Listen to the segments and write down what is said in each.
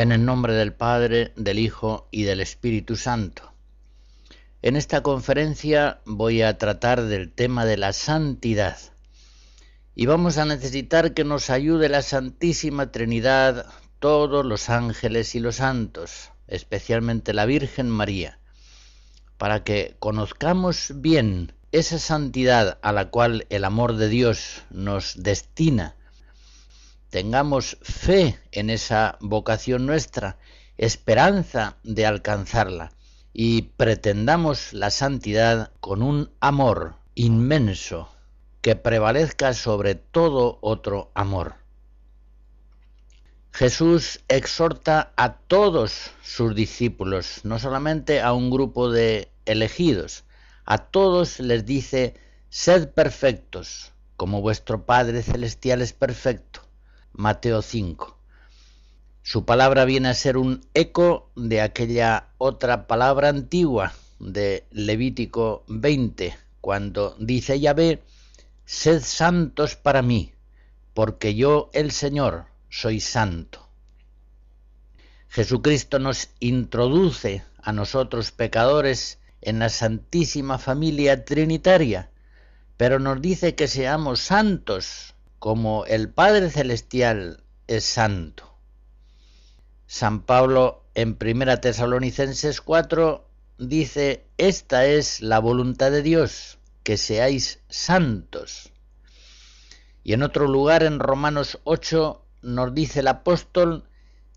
En el nombre del Padre, del Hijo y del Espíritu Santo. En esta conferencia voy a tratar del tema de la santidad y vamos a necesitar que nos ayude la Santísima Trinidad, todos los ángeles y los santos, especialmente la Virgen María, para que conozcamos bien esa santidad a la cual el amor de Dios nos destina tengamos fe en esa vocación nuestra, esperanza de alcanzarla y pretendamos la santidad con un amor inmenso que prevalezca sobre todo otro amor. Jesús exhorta a todos sus discípulos, no solamente a un grupo de elegidos, a todos les dice, sed perfectos, como vuestro Padre Celestial es perfecto. Mateo 5. Su palabra viene a ser un eco de aquella otra palabra antigua de Levítico 20, cuando dice Yahvé, sed santos para mí, porque yo, el Señor, soy santo. Jesucristo nos introduce a nosotros pecadores en la santísima familia trinitaria, pero nos dice que seamos santos como el Padre Celestial es santo. San Pablo en 1 Tesalonicenses 4 dice, esta es la voluntad de Dios, que seáis santos. Y en otro lugar, en Romanos 8, nos dice el apóstol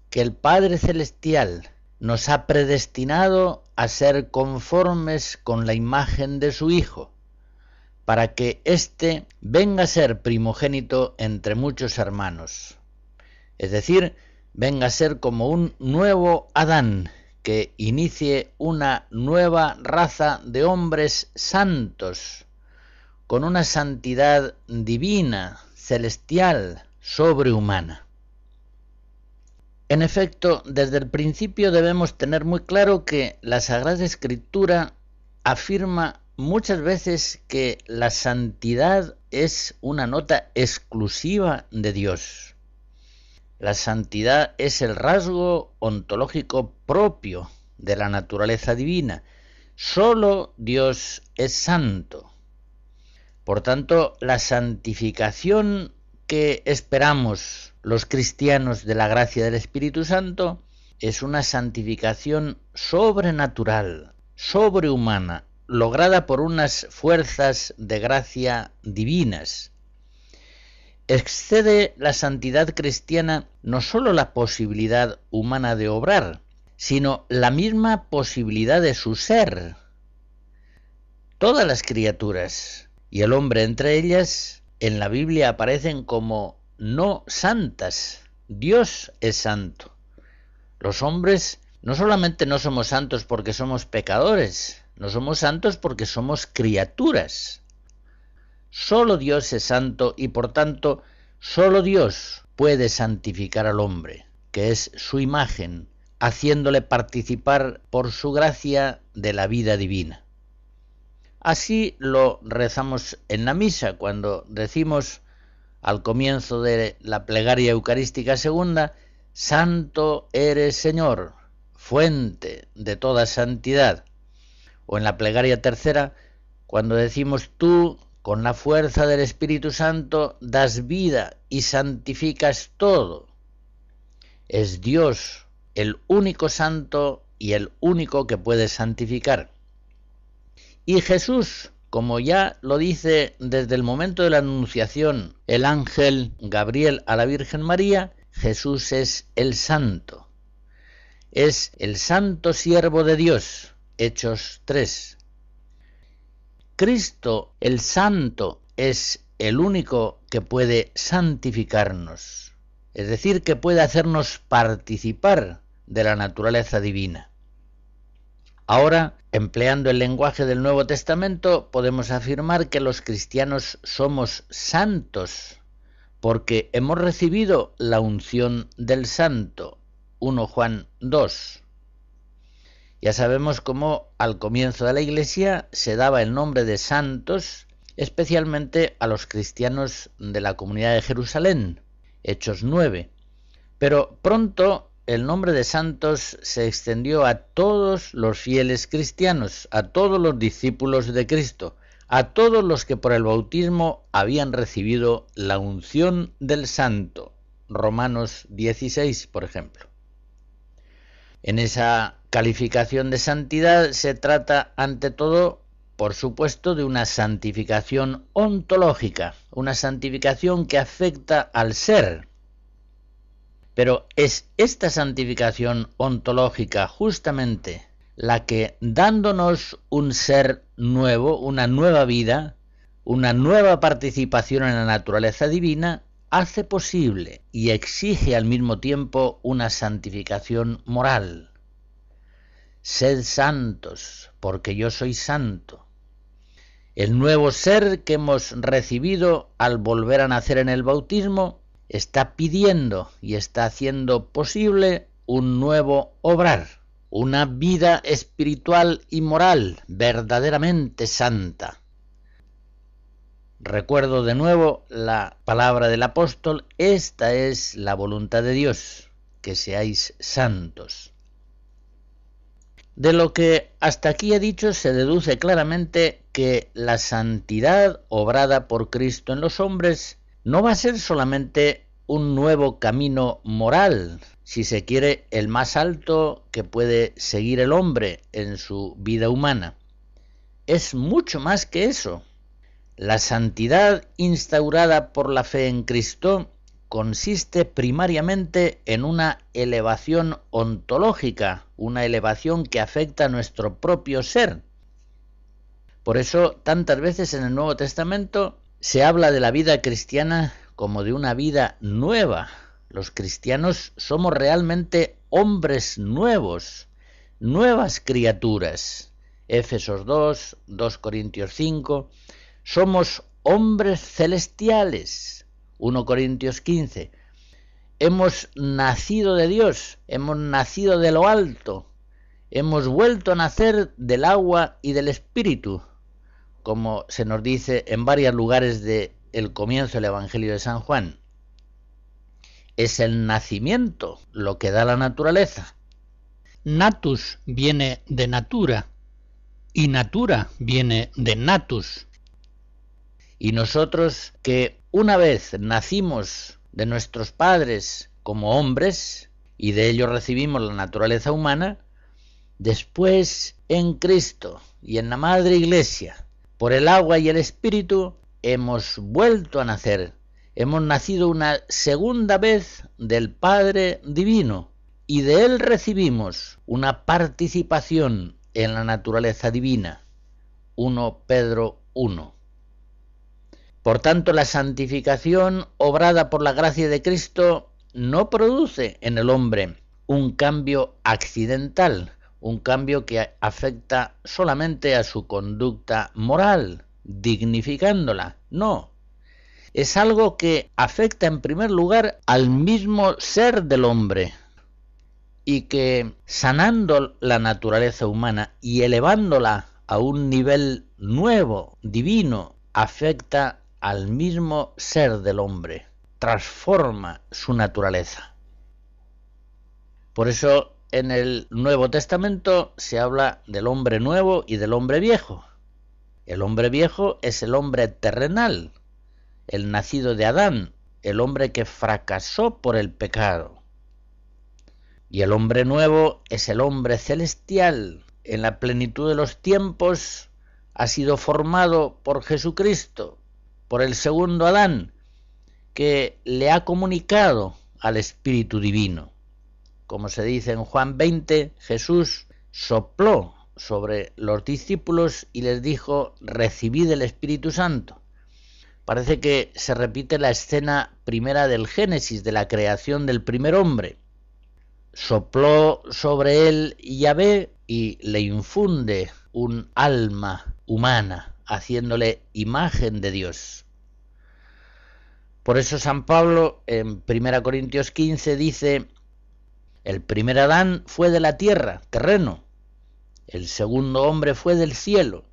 que el Padre Celestial nos ha predestinado a ser conformes con la imagen de su Hijo para que éste venga a ser primogénito entre muchos hermanos. Es decir, venga a ser como un nuevo Adán que inicie una nueva raza de hombres santos, con una santidad divina, celestial, sobrehumana. En efecto, desde el principio debemos tener muy claro que la Sagrada Escritura afirma muchas veces que la santidad es una nota exclusiva de Dios. La santidad es el rasgo ontológico propio de la naturaleza divina. Solo Dios es santo. Por tanto, la santificación que esperamos los cristianos de la gracia del Espíritu Santo es una santificación sobrenatural, sobrehumana, lograda por unas fuerzas de gracia divinas. Excede la santidad cristiana no sólo la posibilidad humana de obrar, sino la misma posibilidad de su ser. Todas las criaturas, y el hombre entre ellas, en la Biblia aparecen como no santas. Dios es santo. Los hombres no solamente no somos santos porque somos pecadores, no somos santos porque somos criaturas. Solo Dios es santo y por tanto solo Dios puede santificar al hombre, que es su imagen, haciéndole participar por su gracia de la vida divina. Así lo rezamos en la misa cuando decimos al comienzo de la plegaria eucarística segunda, Santo eres Señor, fuente de toda santidad o en la plegaria tercera, cuando decimos tú, con la fuerza del Espíritu Santo, das vida y santificas todo. Es Dios el único santo y el único que puede santificar. Y Jesús, como ya lo dice desde el momento de la anunciación el ángel Gabriel a la Virgen María, Jesús es el santo. Es el santo siervo de Dios, Hechos 3. Cristo el Santo es el único que puede santificarnos, es decir, que puede hacernos participar de la naturaleza divina. Ahora, empleando el lenguaje del Nuevo Testamento, podemos afirmar que los cristianos somos santos, porque hemos recibido la unción del santo. 1 Juan 2. Ya sabemos cómo al comienzo de la Iglesia se daba el nombre de santos, especialmente a los cristianos de la comunidad de Jerusalén, Hechos 9. Pero pronto el nombre de santos se extendió a todos los fieles cristianos, a todos los discípulos de Cristo, a todos los que por el bautismo habían recibido la unción del santo. Romanos 16, por ejemplo. En esa calificación de santidad se trata ante todo, por supuesto, de una santificación ontológica, una santificación que afecta al ser. Pero es esta santificación ontológica justamente la que, dándonos un ser nuevo, una nueva vida, una nueva participación en la naturaleza divina, hace posible y exige al mismo tiempo una santificación moral. Sed santos, porque yo soy santo. El nuevo ser que hemos recibido al volver a nacer en el bautismo está pidiendo y está haciendo posible un nuevo obrar, una vida espiritual y moral verdaderamente santa Recuerdo de nuevo la palabra del apóstol, esta es la voluntad de Dios, que seáis santos. De lo que hasta aquí he dicho se deduce claramente que la santidad obrada por Cristo en los hombres no va a ser solamente un nuevo camino moral, si se quiere el más alto que puede seguir el hombre en su vida humana. Es mucho más que eso la santidad instaurada por la fe en Cristo consiste primariamente en una elevación ontológica, una elevación que afecta a nuestro propio ser. Por eso tantas veces en el Nuevo Testamento se habla de la vida cristiana como de una vida nueva. Los cristianos somos realmente hombres nuevos, nuevas criaturas. Éfesos 2, 2 Corintios 5, somos hombres celestiales. 1 Corintios 15. Hemos nacido de Dios, hemos nacido de lo alto, hemos vuelto a nacer del agua y del espíritu, como se nos dice en varios lugares del el comienzo del Evangelio de San Juan. Es el nacimiento lo que da la naturaleza. Natus viene de natura y natura viene de natus, y nosotros que una vez nacimos de nuestros padres como hombres y de ellos recibimos la naturaleza humana, después en Cristo y en la Madre Iglesia, por el agua y el Espíritu, hemos vuelto a nacer, hemos nacido una segunda vez del Padre Divino y de Él recibimos una participación en la naturaleza divina. 1 Pedro 1. Por tanto, la santificación obrada por la gracia de Cristo no produce en el hombre un cambio accidental, un cambio que afecta solamente a su conducta moral, dignificándola. No. Es algo que afecta en primer lugar al mismo ser del hombre y que sanando la naturaleza humana y elevándola a un nivel nuevo, divino, afecta al mismo ser del hombre, transforma su naturaleza. Por eso en el Nuevo Testamento se habla del hombre nuevo y del hombre viejo. El hombre viejo es el hombre terrenal, el nacido de Adán, el hombre que fracasó por el pecado. Y el hombre nuevo es el hombre celestial, en la plenitud de los tiempos ha sido formado por Jesucristo, por el segundo Adán, que le ha comunicado al Espíritu Divino. Como se dice en Juan 20, Jesús sopló sobre los discípulos y les dijo, recibid el Espíritu Santo. Parece que se repite la escena primera del Génesis, de la creación del primer hombre. sopló sobre él Yahvé y le infunde un alma humana, haciéndole imagen de Dios. Por eso San Pablo en 1 Corintios 15 dice, el primer Adán fue de la tierra, terreno, el segundo hombre fue del cielo.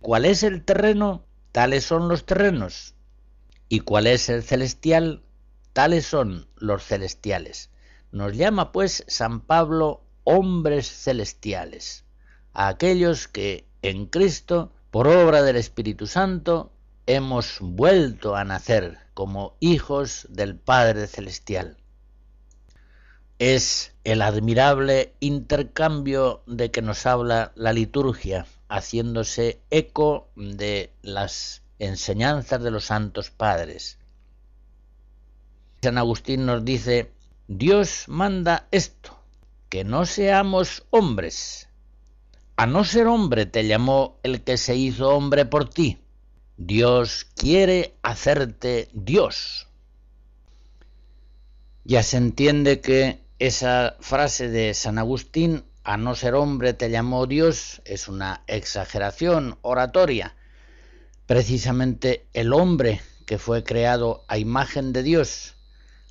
¿Cuál es el terreno? Tales son los terrenos. ¿Y cuál es el celestial? Tales son los celestiales. Nos llama pues San Pablo hombres celestiales, a aquellos que en Cristo, por obra del Espíritu Santo, hemos vuelto a nacer como hijos del Padre Celestial. Es el admirable intercambio de que nos habla la liturgia, haciéndose eco de las enseñanzas de los santos padres. San Agustín nos dice, Dios manda esto, que no seamos hombres. A no ser hombre te llamó el que se hizo hombre por ti. Dios quiere hacerte Dios. Ya se entiende que esa frase de San Agustín, a no ser hombre te llamó Dios, es una exageración oratoria. Precisamente el hombre que fue creado a imagen de Dios,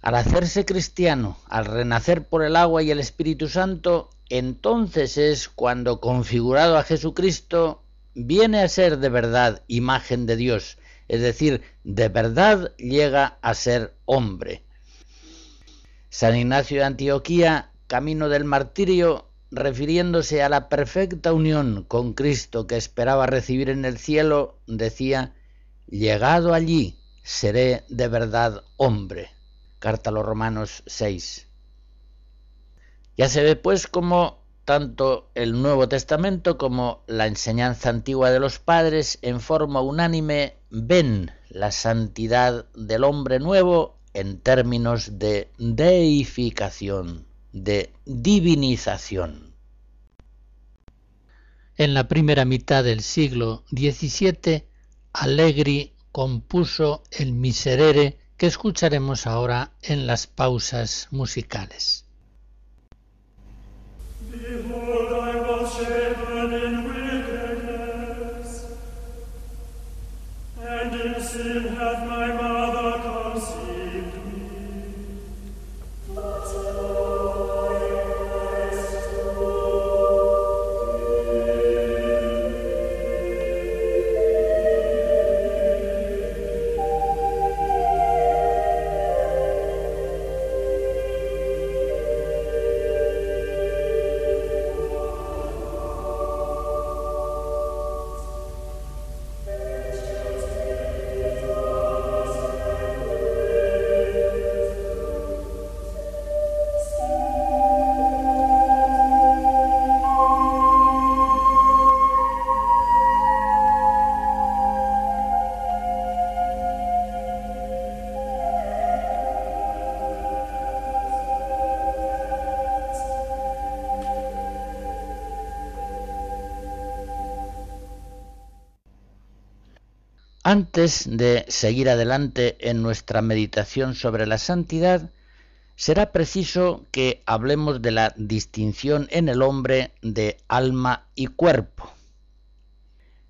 al hacerse cristiano, al renacer por el agua y el Espíritu Santo, entonces es cuando configurado a Jesucristo viene a ser de verdad imagen de Dios, es decir, de verdad llega a ser hombre. San Ignacio de Antioquía, camino del martirio, refiriéndose a la perfecta unión con Cristo que esperaba recibir en el cielo, decía, llegado allí seré de verdad hombre. Carta a los Romanos 6. Ya se ve pues como tanto el Nuevo Testamento como la enseñanza antigua de los padres en forma unánime ven la santidad del hombre nuevo en términos de deificación, de divinización. En la primera mitad del siglo XVII, Allegri compuso el Miserere que escucharemos ahora en las pausas musicales. sin hath Antes de seguir adelante en nuestra meditación sobre la santidad, será preciso que hablemos de la distinción en el hombre de alma y cuerpo.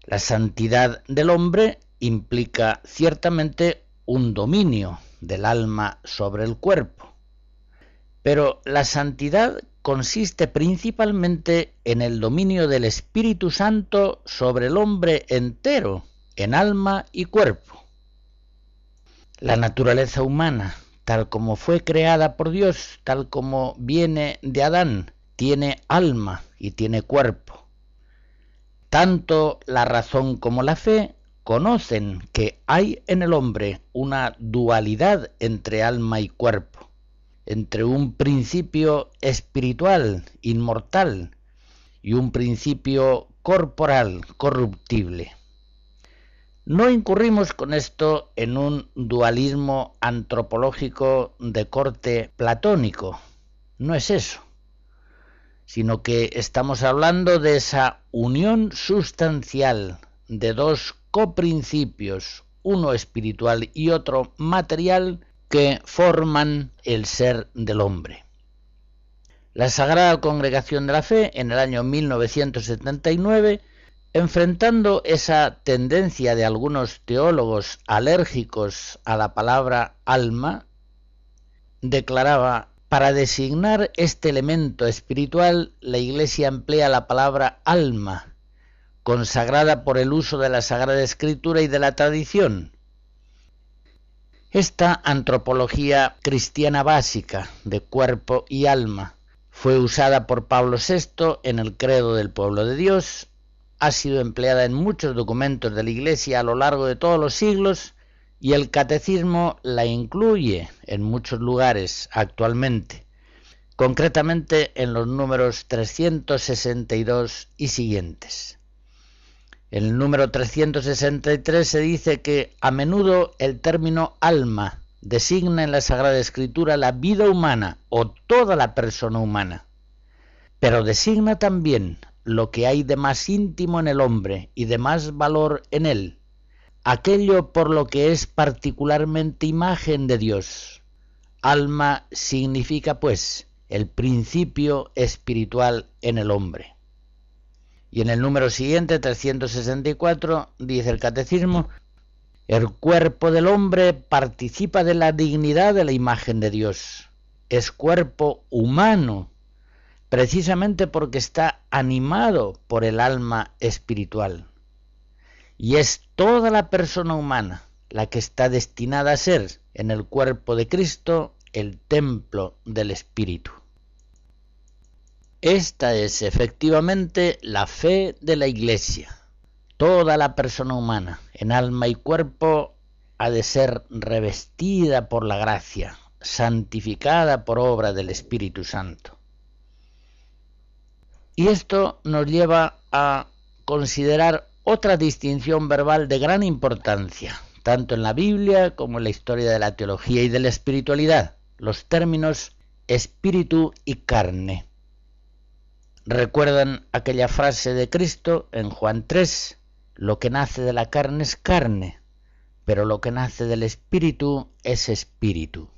La santidad del hombre implica ciertamente un dominio del alma sobre el cuerpo, pero la santidad consiste principalmente en el dominio del Espíritu Santo sobre el hombre entero en alma y cuerpo. La naturaleza humana, tal como fue creada por Dios, tal como viene de Adán, tiene alma y tiene cuerpo. Tanto la razón como la fe conocen que hay en el hombre una dualidad entre alma y cuerpo, entre un principio espiritual, inmortal, y un principio corporal, corruptible. No incurrimos con esto en un dualismo antropológico de corte platónico, no es eso, sino que estamos hablando de esa unión sustancial de dos coprincipios, uno espiritual y otro material, que forman el ser del hombre. La Sagrada Congregación de la Fe, en el año 1979, enfrentando esa tendencia de algunos teólogos alérgicos a la palabra alma, declaraba, para designar este elemento espiritual, la Iglesia emplea la palabra alma, consagrada por el uso de la Sagrada Escritura y de la tradición. Esta antropología cristiana básica de cuerpo y alma fue usada por Pablo VI en el credo del pueblo de Dios, ha sido empleada en muchos documentos de la Iglesia a lo largo de todos los siglos y el catecismo la incluye en muchos lugares actualmente, concretamente en los números 362 y siguientes. En el número 363 se dice que a menudo el término alma designa en la Sagrada Escritura la vida humana o toda la persona humana, pero designa también lo que hay de más íntimo en el hombre y de más valor en él, aquello por lo que es particularmente imagen de Dios. Alma significa, pues, el principio espiritual en el hombre. Y en el número siguiente, 364, dice el catecismo, el cuerpo del hombre participa de la dignidad de la imagen de Dios. Es cuerpo humano, precisamente porque está animado por el alma espiritual. Y es toda la persona humana la que está destinada a ser en el cuerpo de Cristo el templo del Espíritu. Esta es efectivamente la fe de la Iglesia Toda la persona humana, en alma y cuerpo, ha de ser revestida por la gracia, santificada por obra del Espíritu Santo. Y esto nos lleva a considerar otra distinción verbal de gran importancia, tanto en la Biblia como en la historia de la teología y de la espiritualidad, los términos espíritu y carne. ¿Recuerdan aquella frase de Cristo en Juan 3? Lo que nace de la carne es carne, pero lo que nace del espíritu es espíritu.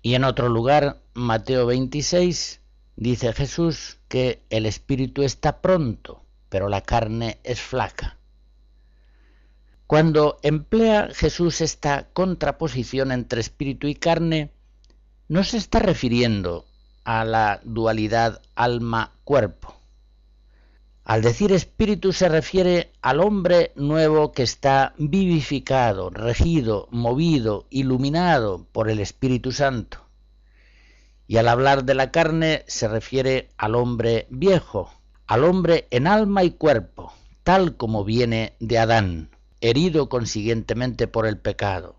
Y en otro lugar, Mateo 26, dice Jesús que el espíritu está pronto, pero la carne es flaca. Cuando emplea Jesús esta contraposición entre espíritu y carne, no se está refiriendo a la dualidad alma-cuerpo, al decir espíritu se refiere al hombre nuevo que está vivificado, regido, movido, iluminado por el Espíritu Santo. Y al hablar de la carne se refiere al hombre viejo, al hombre en alma y cuerpo, tal como viene de Adán, herido consiguientemente por el pecado.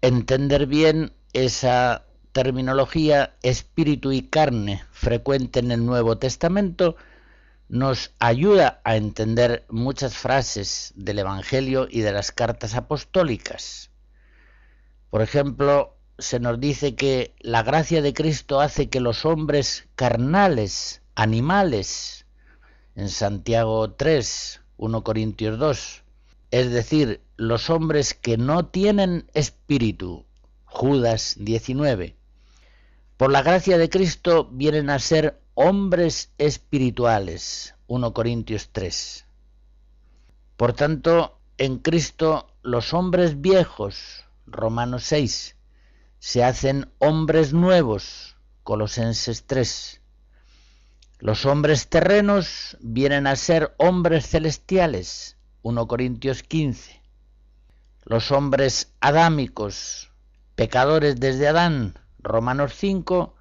Entender bien esa terminología espíritu y carne frecuente en el Nuevo Testamento nos ayuda a entender muchas frases del Evangelio y de las cartas apostólicas. Por ejemplo, se nos dice que la gracia de Cristo hace que los hombres carnales, animales, en Santiago 3, 1 Corintios 2, es decir, los hombres que no tienen espíritu, Judas 19, por la gracia de Cristo vienen a ser hombres espirituales. 1 Corintios 3. Por tanto, en Cristo los hombres viejos, Romanos 6, se hacen hombres nuevos, Colosenses 3. Los hombres terrenos vienen a ser hombres celestiales, 1 Corintios 15. Los hombres adámicos, pecadores desde Adán, Romanos 5,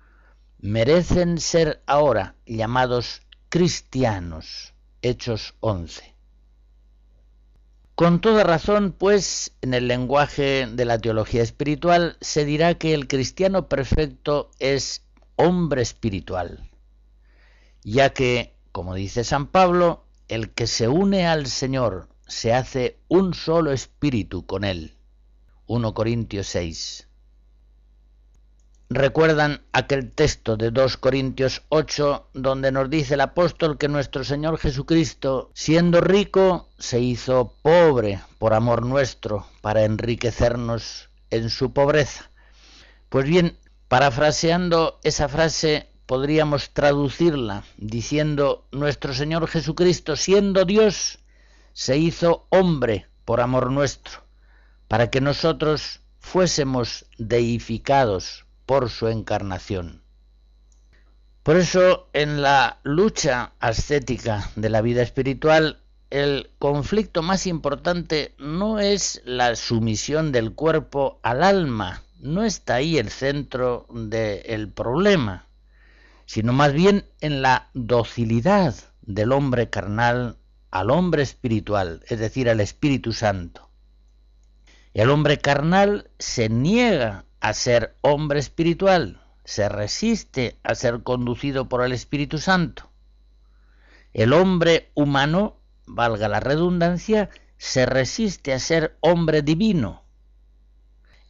merecen ser ahora llamados cristianos. Hechos 11. Con toda razón, pues, en el lenguaje de la teología espiritual se dirá que el cristiano perfecto es hombre espiritual, ya que, como dice San Pablo, el que se une al Señor se hace un solo espíritu con él. 1 Corintios 6. Recuerdan aquel texto de 2 Corintios 8 donde nos dice el apóstol que nuestro Señor Jesucristo, siendo rico, se hizo pobre por amor nuestro para enriquecernos en su pobreza. Pues bien, Parafraseando esa frase, podríamos traducirla diciendo, nuestro Señor Jesucristo, siendo Dios, se hizo hombre por amor nuestro, para que nosotros fuésemos deificados por su encarnación. Por eso, en la lucha ascética de la vida espiritual, el conflicto más importante no es la sumisión del cuerpo al alma, no está ahí el centro del problema, sino más bien en la docilidad del hombre carnal al hombre espiritual, es decir, al Espíritu Santo. El hombre carnal se niega a ser hombre espiritual, se resiste a ser conducido por el Espíritu Santo. El hombre humano, valga la redundancia, se resiste a ser hombre divino.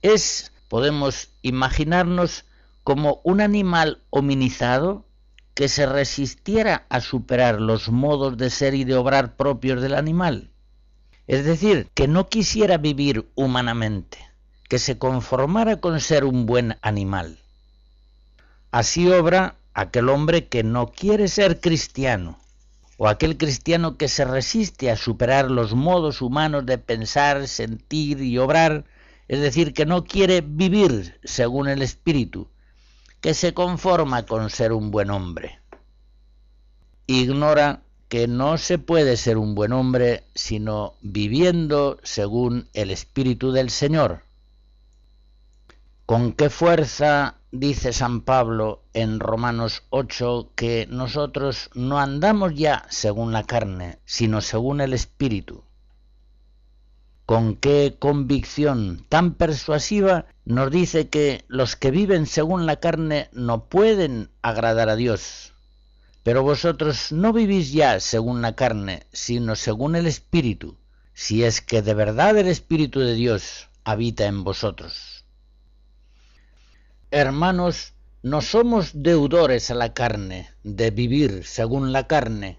Es, podemos imaginarnos, como un animal hominizado que se resistiera a superar los modos de ser y de obrar propios del animal. Es decir, que no quisiera vivir humanamente, que se conformara con ser un buen animal. Así obra aquel hombre que no quiere ser cristiano, o aquel cristiano que se resiste a superar los modos humanos de pensar, sentir y obrar, es decir, que no quiere vivir según el Espíritu, que se conforma con ser un buen hombre. Ignora que no se puede ser un buen hombre sino viviendo según el Espíritu del Señor. ¿Con qué fuerza dice San Pablo en Romanos 8 que nosotros no andamos ya según la carne, sino según el Espíritu. Con qué convicción tan persuasiva nos dice que los que viven según la carne no pueden agradar a Dios. Pero vosotros no vivís ya según la carne, sino según el Espíritu, si es que de verdad el Espíritu de Dios habita en vosotros. Hermanos, no somos deudores a la carne, de vivir según la carne,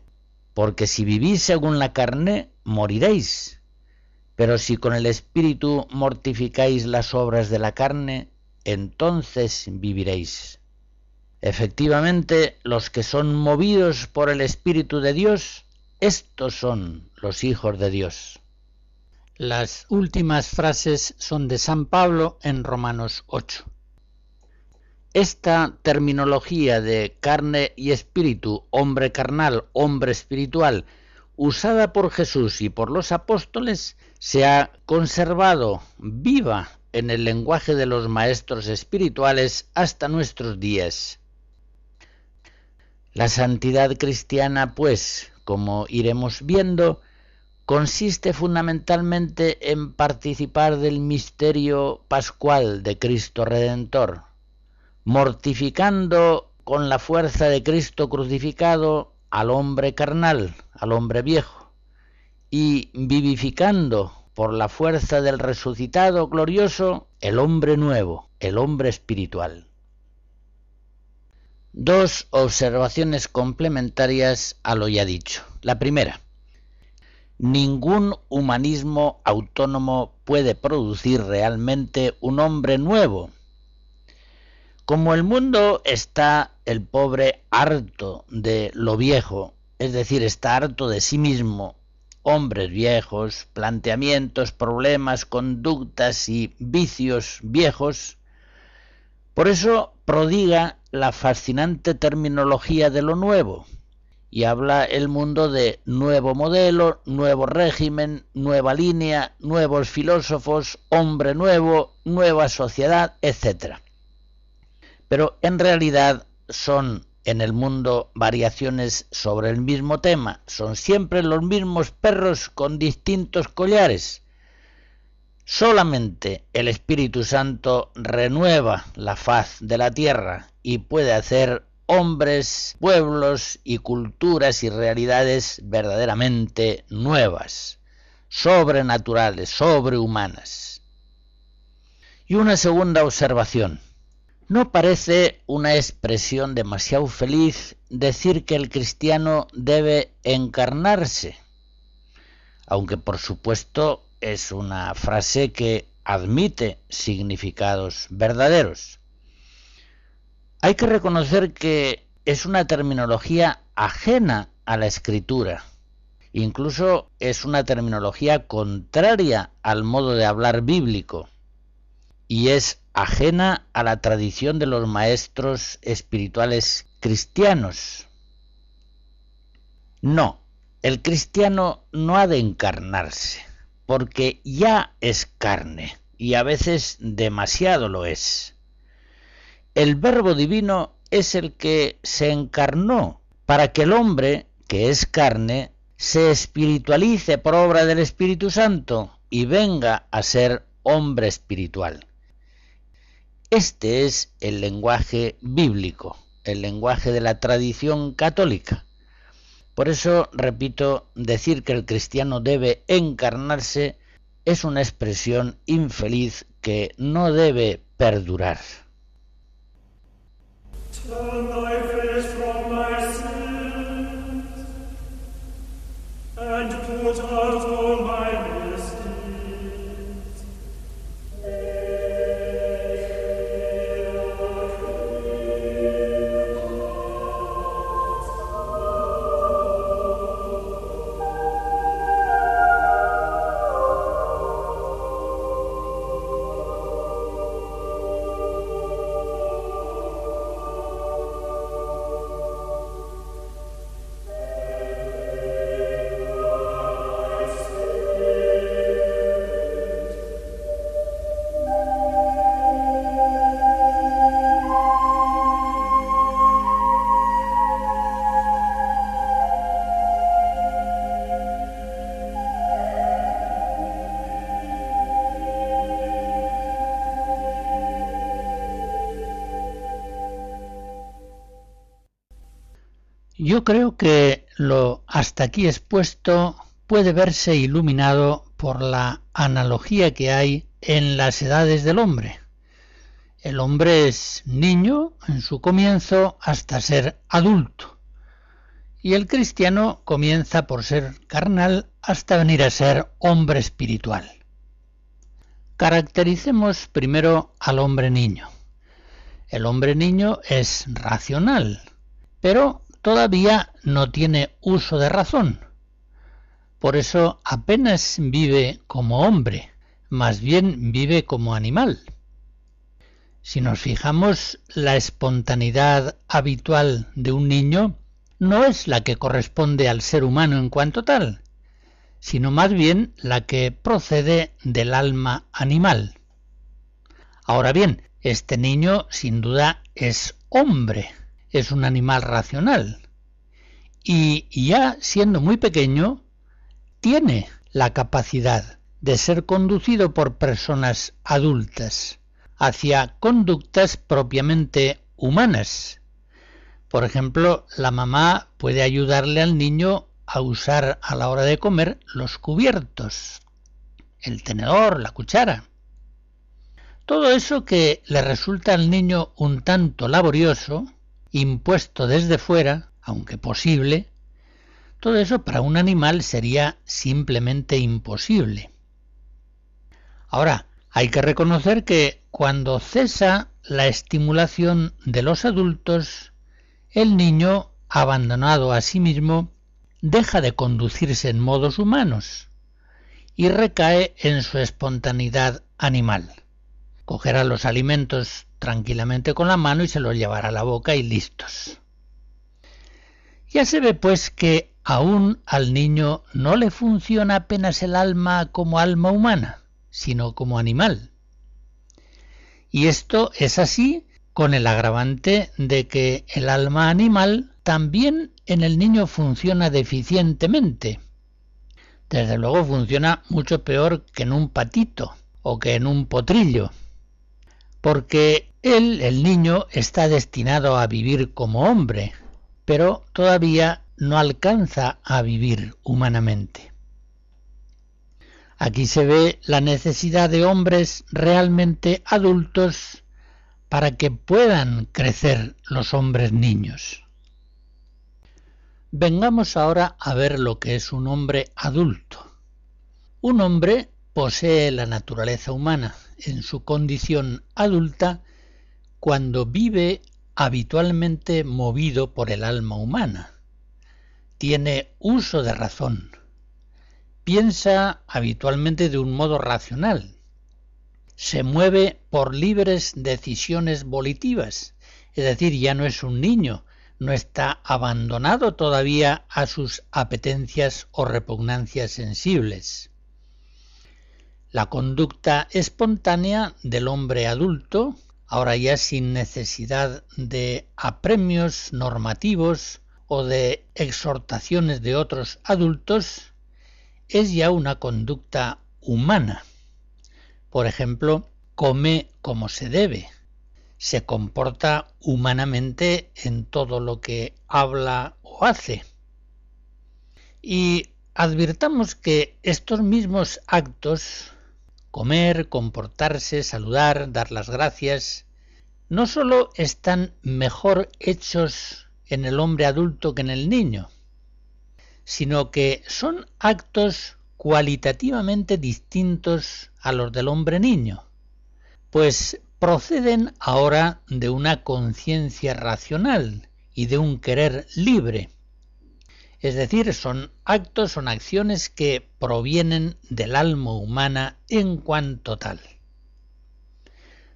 porque si vivís según la carne, moriréis. Pero si con el Espíritu mortificáis las obras de la carne, entonces viviréis. Efectivamente, los que son movidos por el Espíritu de Dios, estos son los hijos de Dios. Las últimas frases son de San Pablo en Romanos 8. Esta terminología de carne y espíritu, hombre carnal, hombre espiritual, usada por Jesús y por los apóstoles, se ha conservado viva en el lenguaje de los maestros espirituales hasta nuestros días. La santidad cristiana, pues, como iremos viendo, consiste fundamentalmente en participar del misterio pascual de Cristo Redentor mortificando con la fuerza de Cristo crucificado al hombre carnal, al hombre viejo, y vivificando por la fuerza del resucitado glorioso el hombre nuevo, el hombre espiritual. Dos observaciones complementarias a lo ya dicho. La primera, ningún humanismo autónomo puede producir realmente un hombre nuevo, como el mundo está el pobre harto de lo viejo, es decir, está harto de sí mismo, hombres viejos, planteamientos, problemas, conductas y vicios viejos, por eso prodiga la fascinante terminología de lo nuevo y habla el mundo de nuevo modelo, nuevo régimen, nueva línea, nuevos filósofos, hombre nuevo, nueva sociedad, etc pero en realidad son en el mundo variaciones sobre el mismo tema, son siempre los mismos perros con distintos collares. Solamente el Espíritu Santo renueva la faz de la tierra y puede hacer hombres, pueblos y culturas y realidades verdaderamente nuevas, sobrenaturales, sobrehumanas. Y una segunda observación. No parece una expresión demasiado feliz decir que el cristiano debe encarnarse, aunque por supuesto es una frase que admite significados verdaderos. Hay que reconocer que es una terminología ajena a la escritura. Incluso es una terminología contraria al modo de hablar bíblico y es ajena a la tradición de los maestros espirituales cristianos. No, el cristiano no ha de encarnarse, porque ya es carne, y a veces demasiado lo es. El Verbo Divino es el que se encarnó para que el hombre, que es carne, se espiritualice por obra del Espíritu Santo y venga a ser hombre espiritual. Este es el lenguaje bíblico, el lenguaje de la tradición católica. Por eso, repito, decir que el cristiano debe encarnarse es una expresión infeliz que no debe perdurar. Yo creo que lo hasta aquí expuesto puede verse iluminado por la analogía que hay en las edades del hombre. El hombre es niño en su comienzo hasta ser adulto. Y el cristiano comienza por ser carnal hasta venir a ser hombre espiritual. Caractericemos primero al hombre niño. El hombre niño es racional, pero todavía no tiene uso de razón. Por eso apenas vive como hombre, más bien vive como animal. Si nos fijamos, la espontaneidad habitual de un niño no es la que corresponde al ser humano en cuanto tal, sino más bien la que procede del alma animal. Ahora bien, este niño sin duda es hombre, es un animal racional y ya siendo muy pequeño tiene la capacidad de ser conducido por personas adultas hacia conductas propiamente humanas. Por ejemplo, la mamá puede ayudarle al niño a usar a la hora de comer los cubiertos, el tenedor, la cuchara. Todo eso que le resulta al niño un tanto laborioso, impuesto desde fuera, aunque posible, todo eso para un animal sería simplemente imposible. Ahora, hay que reconocer que cuando cesa la estimulación de los adultos, el niño, abandonado a sí mismo, deja de conducirse en modos humanos y recae en su espontaneidad animal. Cogerá los alimentos tranquilamente con la mano y se los llevará a la boca y listos. Ya se ve pues que aún al niño no le funciona apenas el alma como alma humana, sino como animal. Y esto es así con el agravante de que el alma animal también en el niño funciona deficientemente. Desde luego funciona mucho peor que en un patito o que en un potrillo, porque él, el niño, está destinado a vivir como hombre, pero todavía no alcanza a vivir humanamente. Aquí se ve la necesidad de hombres realmente adultos para que puedan crecer los hombres niños. Vengamos ahora a ver lo que es un hombre adulto. Un hombre posee la naturaleza humana en su condición adulta cuando vive habitualmente movido por el alma humana. Tiene uso de razón. Piensa habitualmente de un modo racional. Se mueve por libres decisiones volitivas, es decir, ya no es un niño, no está abandonado todavía a sus apetencias o repugnancias sensibles. La conducta espontánea del hombre adulto, ahora ya sin necesidad de apremios normativos o de exhortaciones de otros adultos, es ya una conducta humana. Por ejemplo, come como se debe, se comporta humanamente en todo lo que habla o hace. Y advirtamos que estos mismos actos comer, comportarse, saludar, dar las gracias, no sólo están mejor hechos en el hombre adulto que en el niño, sino que son actos cualitativamente distintos a los del hombre niño, pues proceden ahora de una conciencia racional y de un querer libre, es decir, son actos, son acciones que provienen del alma humana en cuanto tal.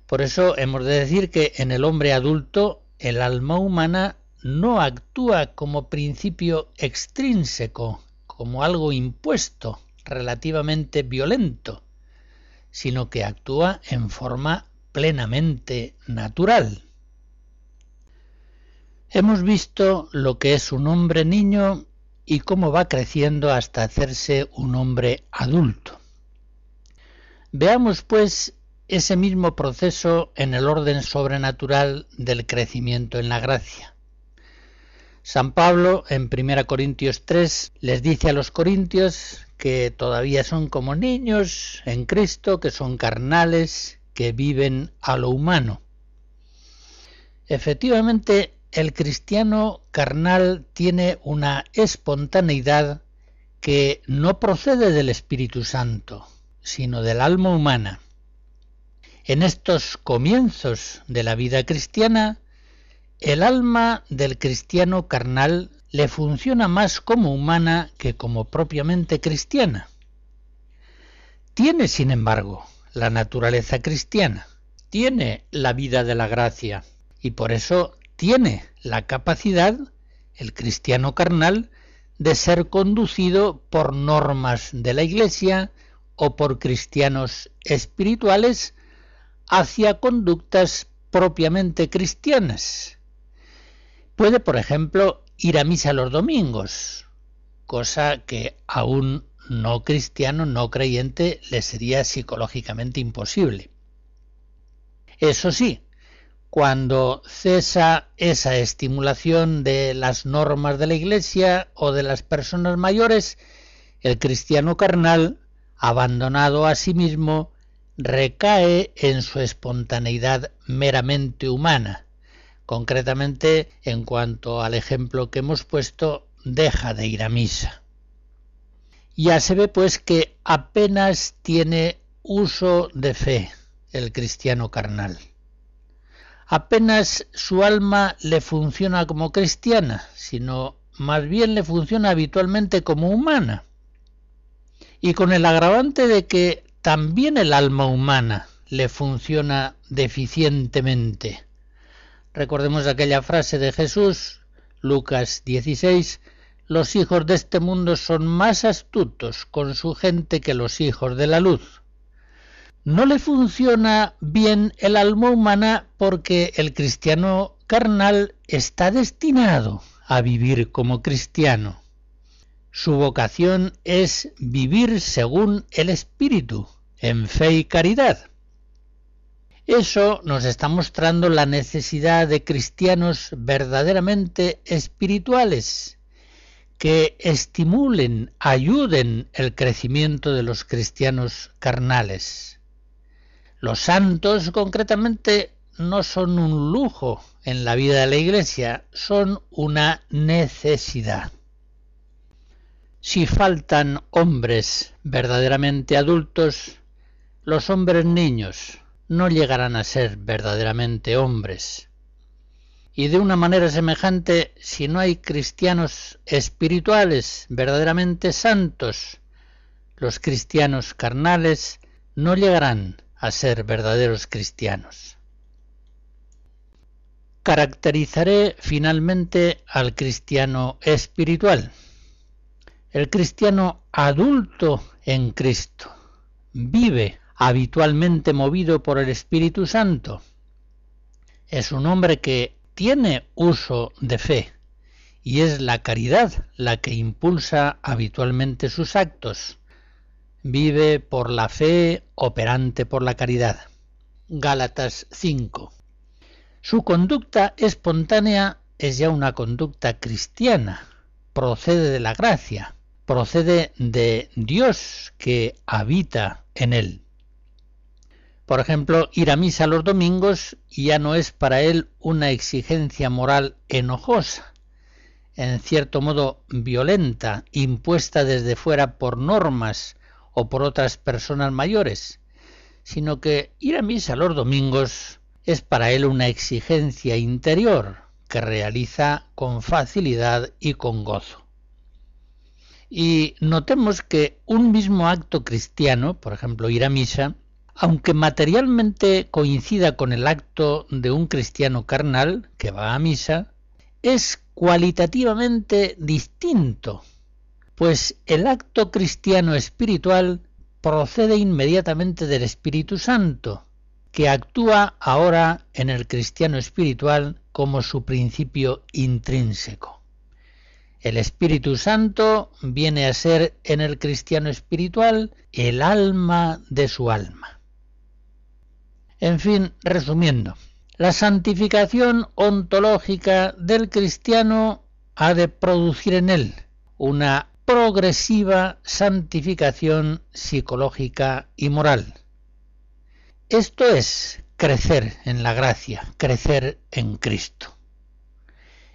Por eso hemos de decir que en el hombre adulto el alma humana no actúa como principio extrínseco, como algo impuesto, relativamente violento, sino que actúa en forma plenamente natural. Hemos visto lo que es un hombre niño y cómo va creciendo hasta hacerse un hombre adulto. Veamos, pues, ese mismo proceso en el orden sobrenatural del crecimiento en la gracia. San Pablo en 1 Corintios 3 les dice a los corintios que todavía son como niños en Cristo, que son carnales, que viven a lo humano. Efectivamente, el cristiano carnal tiene una espontaneidad que no procede del Espíritu Santo, sino del alma humana. En estos comienzos de la vida cristiana, el alma del cristiano carnal le funciona más como humana que como propiamente cristiana. Tiene, sin embargo, la naturaleza cristiana, tiene la vida de la gracia, y por eso tiene la capacidad, el cristiano carnal, de ser conducido por normas de la Iglesia o por cristianos espirituales hacia conductas propiamente cristianas. Puede, por ejemplo, ir a misa los domingos, cosa que a un no cristiano, no creyente, le sería psicológicamente imposible. Eso sí, cuando cesa esa estimulación de las normas de la Iglesia o de las personas mayores, el cristiano carnal, abandonado a sí mismo, recae en su espontaneidad meramente humana. Concretamente, en cuanto al ejemplo que hemos puesto, deja de ir a misa. Ya se ve pues que apenas tiene uso de fe el cristiano carnal apenas su alma le funciona como cristiana, sino más bien le funciona habitualmente como humana. Y con el agravante de que también el alma humana le funciona deficientemente. Recordemos aquella frase de Jesús, Lucas 16, los hijos de este mundo son más astutos con su gente que los hijos de la luz no le funciona bien el alma humana porque el cristiano carnal está destinado a vivir como cristiano. Su vocación es vivir según el Espíritu, en fe y caridad. Eso nos está mostrando la necesidad de cristianos verdaderamente espirituales, que estimulen, ayuden el crecimiento de los cristianos carnales. Los santos concretamente no son un lujo en la vida de la Iglesia, son una necesidad. Si faltan hombres verdaderamente adultos, los hombres niños no llegarán a ser verdaderamente hombres. Y de una manera semejante, si no hay cristianos espirituales verdaderamente santos, los cristianos carnales no llegarán a ser verdaderos cristianos. Caracterizaré finalmente al cristiano espiritual. El cristiano adulto en Cristo vive habitualmente movido por el Espíritu Santo. Es un hombre que tiene uso de fe y es la caridad la que impulsa habitualmente sus actos. Vive por la fe operante por la caridad. Gálatas 5. Su conducta espontánea es ya una conducta cristiana, procede de la gracia, procede de Dios que habita en él. Por ejemplo, ir a misa los domingos ya no es para él una exigencia moral enojosa, en cierto modo violenta, impuesta desde fuera por normas o por otras personas mayores, sino que ir a misa los domingos es para él una exigencia interior que realiza con facilidad y con gozo. Y notemos que un mismo acto cristiano, por ejemplo ir a misa, aunque materialmente coincida con el acto de un cristiano carnal que va a misa, es cualitativamente distinto, pues el acto cristiano espiritual procede inmediatamente del Espíritu Santo, que actúa ahora en el cristiano espiritual como su principio intrínseco. El Espíritu Santo viene a ser en el cristiano espiritual el alma de su alma. En fin, resumiendo, la santificación ontológica del cristiano ha de producir en él una progresiva santificación psicológica y moral. Esto es crecer en la gracia, crecer en Cristo.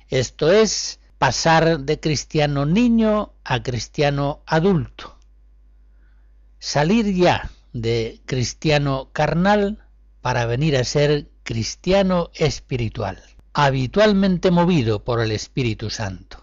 Esto es pasar de cristiano niño a cristiano adulto. Salir ya de cristiano carnal para venir a ser cristiano espiritual, habitualmente movido por el Espíritu Santo.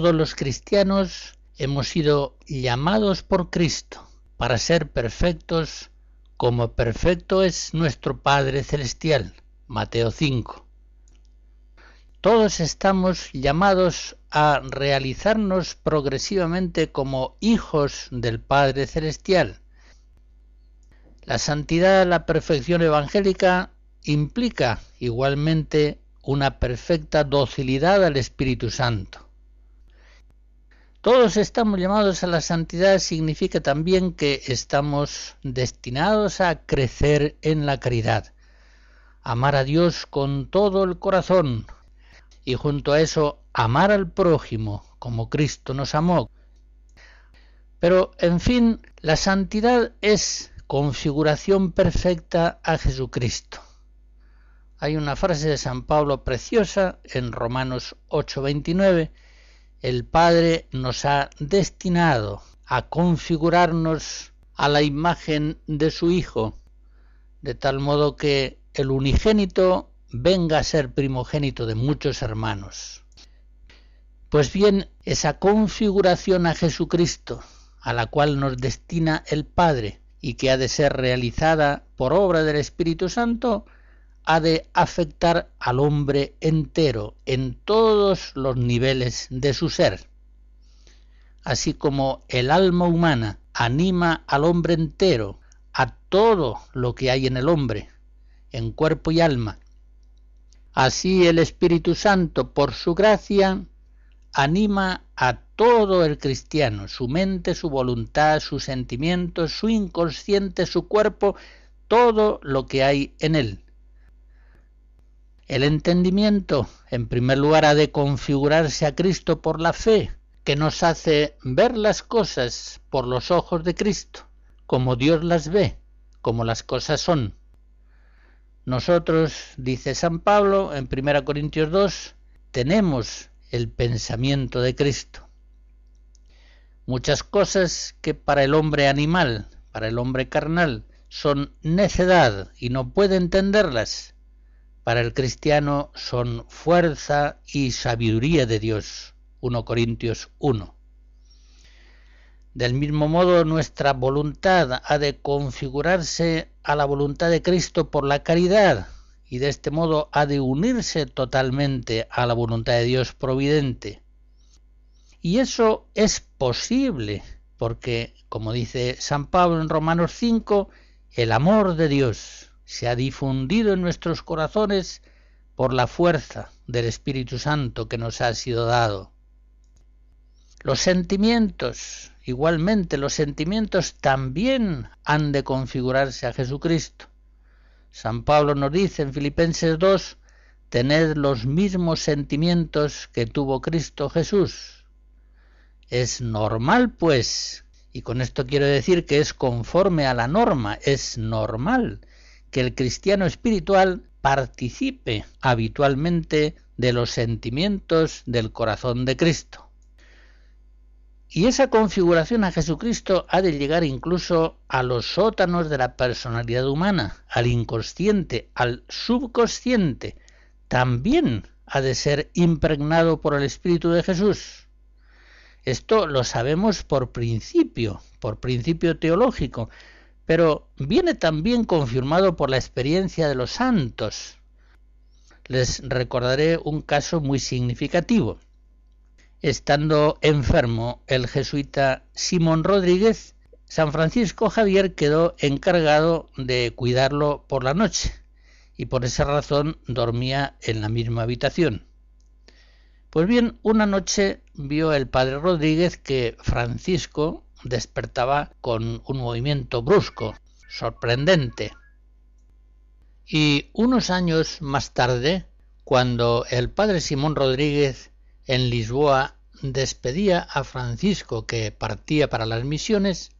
Todos los cristianos hemos sido llamados por Cristo para ser perfectos como perfecto es nuestro Padre Celestial. Mateo 5. Todos estamos llamados a realizarnos progresivamente como hijos del Padre Celestial. La santidad, la perfección evangélica implica igualmente una perfecta docilidad al Espíritu Santo. Todos estamos llamados a la santidad significa también que estamos destinados a crecer en la caridad, amar a Dios con todo el corazón y junto a eso amar al prójimo como Cristo nos amó. Pero, en fin, la santidad es configuración perfecta a Jesucristo. Hay una frase de San Pablo preciosa en Romanos 8:29 el Padre nos ha destinado a configurarnos a la imagen de su Hijo, de tal modo que el unigénito venga a ser primogénito de muchos hermanos. Pues bien, esa configuración a Jesucristo, a la cual nos destina el Padre y que ha de ser realizada por obra del Espíritu Santo, ha de afectar al hombre entero en todos los niveles de su ser. Así como el alma humana anima al hombre entero, a todo lo que hay en el hombre, en cuerpo y alma, así el Espíritu Santo, por su gracia, anima a todo el cristiano, su mente, su voluntad, sus sentimientos, su inconsciente, su cuerpo, todo lo que hay en él el entendimiento, en primer lugar, ha de configurarse a Cristo por la fe, que nos hace ver las cosas por los ojos de Cristo, como Dios las ve, como las cosas son. Nosotros, dice San Pablo en 1 Corintios 2, tenemos el pensamiento de Cristo. Muchas cosas que para el hombre animal, para el hombre carnal, son necedad y no puede entenderlas, para el cristiano son fuerza y sabiduría de Dios. 1 Corintios 1. Del mismo modo, nuestra voluntad ha de configurarse a la voluntad de Cristo por la caridad y de este modo ha de unirse totalmente a la voluntad de Dios providente. Y eso es posible porque, como dice San Pablo en Romanos 5, el amor de Dios se ha difundido en nuestros corazones por la fuerza del Espíritu Santo que nos ha sido dado. Los sentimientos, igualmente los sentimientos también han de configurarse a Jesucristo. San Pablo nos dice en Filipenses 2, tened los mismos sentimientos que tuvo Cristo Jesús. Es normal, pues, y con esto quiero decir que es conforme a la norma, es normal que el cristiano espiritual participe habitualmente de los sentimientos del corazón de Cristo. Y esa configuración a Jesucristo ha de llegar incluso a los sótanos de la personalidad humana, al inconsciente, al subconsciente. También ha de ser impregnado por el Espíritu de Jesús. Esto lo sabemos por principio, por principio teológico, pero viene también confirmado por la experiencia de los santos. Les recordaré un caso muy significativo. Estando enfermo el jesuita Simón Rodríguez, San Francisco Javier quedó encargado de cuidarlo por la noche y por esa razón dormía en la misma habitación. Pues bien, una noche vio el padre Rodríguez que Francisco despertaba con un movimiento brusco, sorprendente. Y unos años más tarde, cuando el padre Simón Rodríguez en Lisboa despedía a Francisco que partía para las misiones,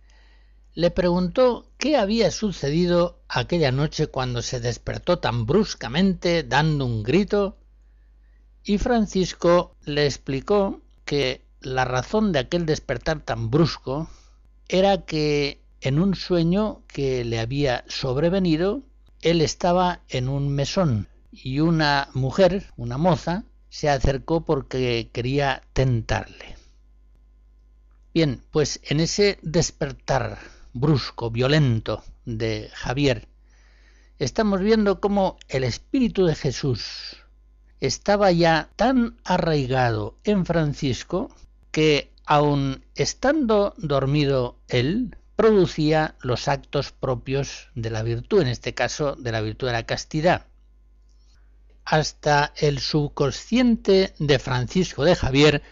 le preguntó qué había sucedido aquella noche cuando se despertó tan bruscamente dando un grito, y Francisco le explicó que la razón de aquel despertar tan brusco era que en un sueño que le había sobrevenido, él estaba en un mesón y una mujer, una moza, se acercó porque quería tentarle. Bien, pues en ese despertar brusco, violento de Javier, estamos viendo cómo el Espíritu de Jesús estaba ya tan arraigado en Francisco que aun estando dormido él, producía los actos propios de la virtud, en este caso de la virtud de la castidad. hasta el subconsciente de Francisco de Javier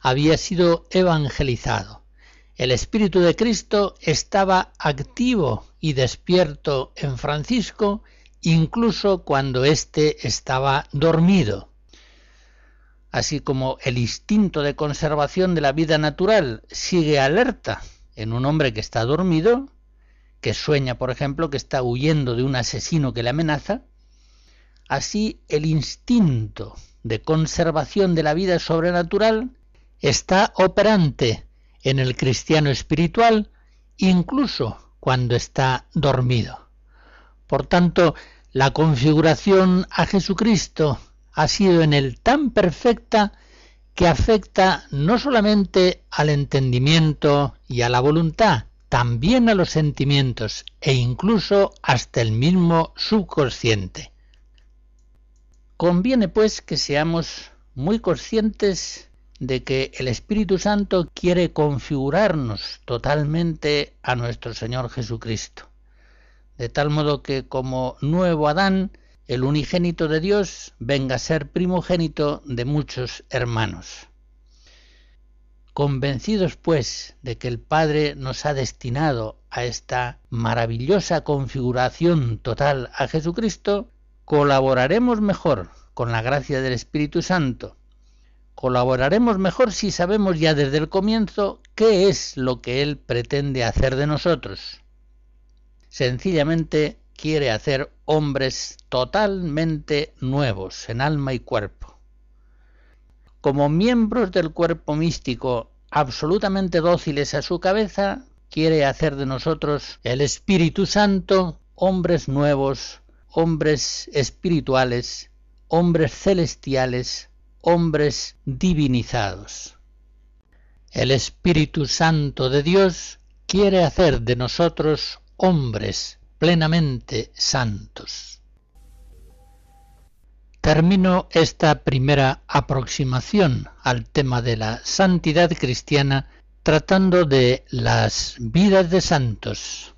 había sido evangelizado. El Espíritu de Cristo estaba activo y despierto en Francisco incluso cuando éste estaba dormido. Así como el instinto de conservación de la vida natural sigue alerta en un hombre que está dormido, que sueña, por ejemplo, que está huyendo de un asesino que le amenaza, así el instinto de conservación de la vida sobrenatural está operante en el cristiano espiritual incluso cuando está dormido. Por tanto, la configuración a Jesucristo ha sido en él tan perfecta que afecta no solamente al entendimiento y a la voluntad, también a los sentimientos e incluso hasta el mismo subconsciente. Conviene pues que seamos muy conscientes de que el Espíritu Santo quiere configurarnos totalmente a nuestro Señor Jesucristo, de tal modo que como nuevo Adán, el unigénito de Dios venga a ser primogénito de muchos hermanos. Convencidos, pues, de que el Padre nos ha destinado a esta maravillosa configuración total a Jesucristo, colaboraremos mejor con la gracia del Espíritu Santo. Colaboraremos mejor si sabemos ya desde el comienzo qué es lo que Él pretende hacer de nosotros. Sencillamente quiere hacer hombres totalmente nuevos en alma y cuerpo como miembros del cuerpo místico absolutamente dóciles a su cabeza, quiere hacer de nosotros el Espíritu Santo hombres nuevos, hombres espirituales, hombres celestiales, hombres divinizados. El Espíritu Santo de Dios quiere hacer de nosotros hombres plenamente santos. Termino esta primera aproximación al tema de la santidad cristiana tratando de las vidas de santos.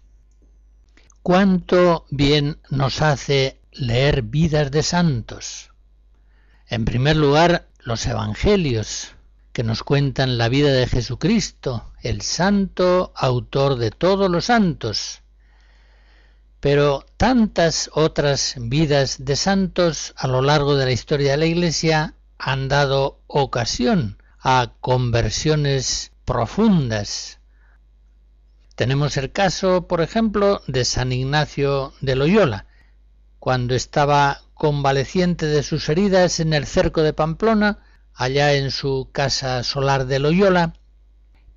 ¿Cuánto bien nos hace leer vidas de santos? En primer lugar, los evangelios, que nos cuentan la vida de Jesucristo, el santo autor de todos los santos, pero tantas otras vidas de santos a lo largo de la historia de la Iglesia han dado ocasión a conversiones profundas. Tenemos el caso, por ejemplo, de San Ignacio de Loyola, cuando estaba convaleciente de sus heridas en el cerco de Pamplona, allá en su casa solar de Loyola,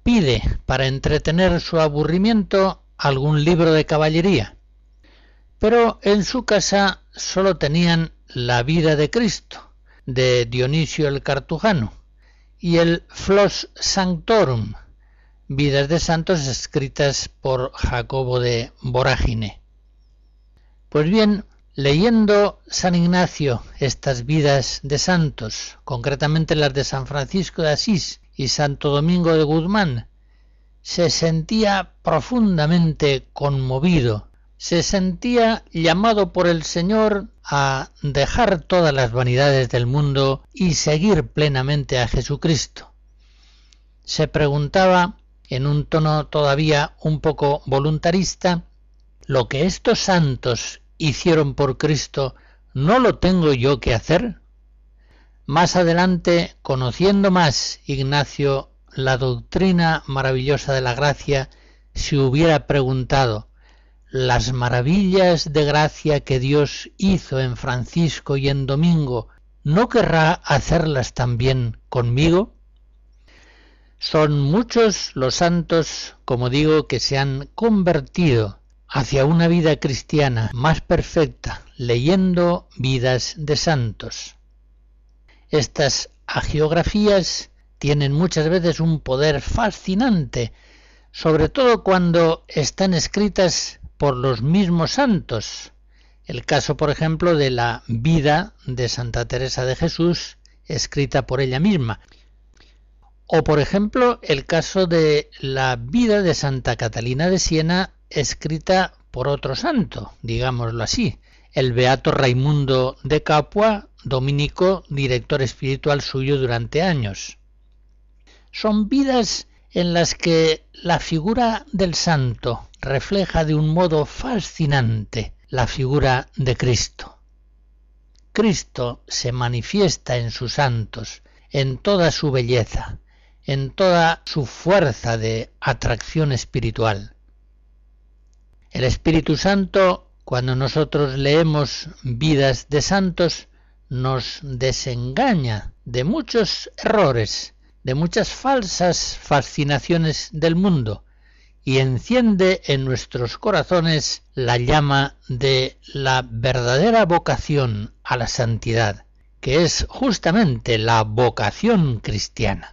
pide para entretener su aburrimiento algún libro de caballería pero en su casa solo tenían la vida de Cristo, de Dionisio el Cartujano, y el Flos Sanctorum, vidas de santos escritas por Jacobo de Vorágine. Pues bien, leyendo San Ignacio estas vidas de santos, concretamente las de San Francisco de Asís y Santo Domingo de Guzmán, se sentía profundamente conmovido se sentía llamado por el Señor a dejar todas las vanidades del mundo y seguir plenamente a Jesucristo. Se preguntaba, en un tono todavía un poco voluntarista, ¿lo que estos santos hicieron por Cristo no lo tengo yo que hacer? Más adelante, conociendo más Ignacio la doctrina maravillosa de la gracia, se hubiera preguntado, las maravillas de gracia que Dios hizo en Francisco y en Domingo, ¿no querrá hacerlas también conmigo? Son muchos los santos, como digo, que se han convertido hacia una vida cristiana más perfecta, leyendo vidas de santos. Estas agiografías tienen muchas veces un poder fascinante, sobre todo cuando están escritas por los mismos santos. El caso, por ejemplo, de la vida de Santa Teresa de Jesús, escrita por ella misma. O, por ejemplo, el caso de la vida de Santa Catalina de Siena, escrita por otro santo, digámoslo así, el beato Raimundo de Capua, dominico, director espiritual suyo durante años. Son vidas en las que la figura del santo refleja de un modo fascinante la figura de Cristo. Cristo se manifiesta en sus santos, en toda su belleza, en toda su fuerza de atracción espiritual. El Espíritu Santo, cuando nosotros leemos vidas de santos, nos desengaña de muchos errores, de muchas falsas fascinaciones del mundo, y enciende en nuestros corazones la llama de la verdadera vocación a la santidad, que es justamente la vocación cristiana.